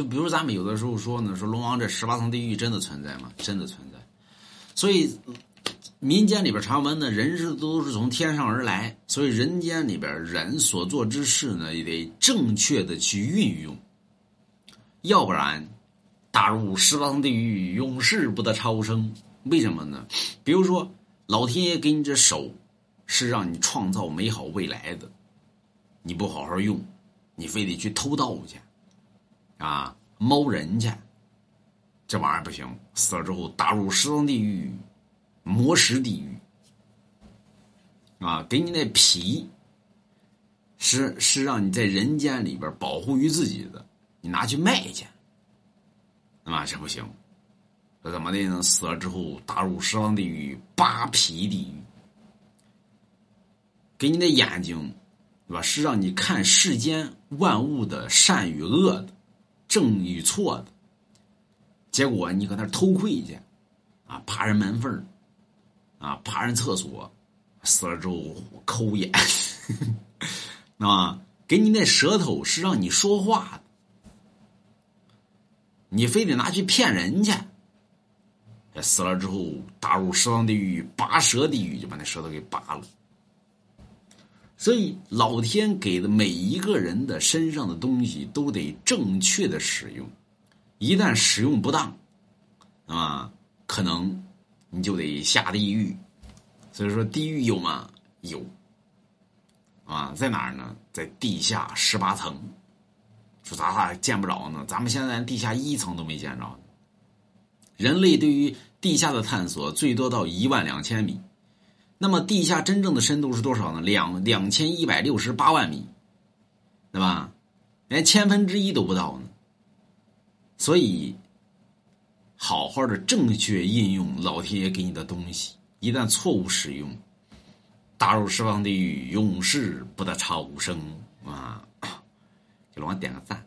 就比如咱们有的时候说呢，说龙王这十八层地狱真的存在吗？真的存在。所以民间里边传闻呢，人是都是从天上而来，所以人间里边人所做之事呢，也得正确的去运用，要不然打入十八层地狱，永世不得超生。为什么呢？比如说，老天爷给你这手，是让你创造美好未来的，你不好好用，你非得去偷盗去。啊，猫人去，这玩意儿不行，死了之后打入十方地狱、魔石地狱。啊，给你那皮，是是让你在人间里边保护于自己的，你拿去卖去，啊，这不行，这怎么的呢？死了之后打入十方地狱、扒皮地狱，给你的眼睛，对吧？是让你看世间万物的善与恶的。正与错的，结果你搁那偷窥去，啊，爬人门缝啊，爬人厕所，死了之后抠眼，啊，给你那舌头是让你说话的，你非得拿去骗人去，死了之后打入十方地狱、拔舌地狱，就把那舌头给拔了。所以，老天给的每一个人的身上的东西都得正确的使用，一旦使用不当，啊，可能你就得下地狱。所以说，地狱有吗？有。啊，在哪儿呢？在地下十八层。说咋咋见不着呢？咱们现在连地下一层都没见着。人类对于地下的探索，最多到一万两千米。那么地下真正的深度是多少呢？两两千一百六十八万米，对吧？连千分之一都不到呢。所以，好好的正确应用老天爷给你的东西，一旦错误使用，打入十方地狱，永世不得超生啊！给老王点个赞。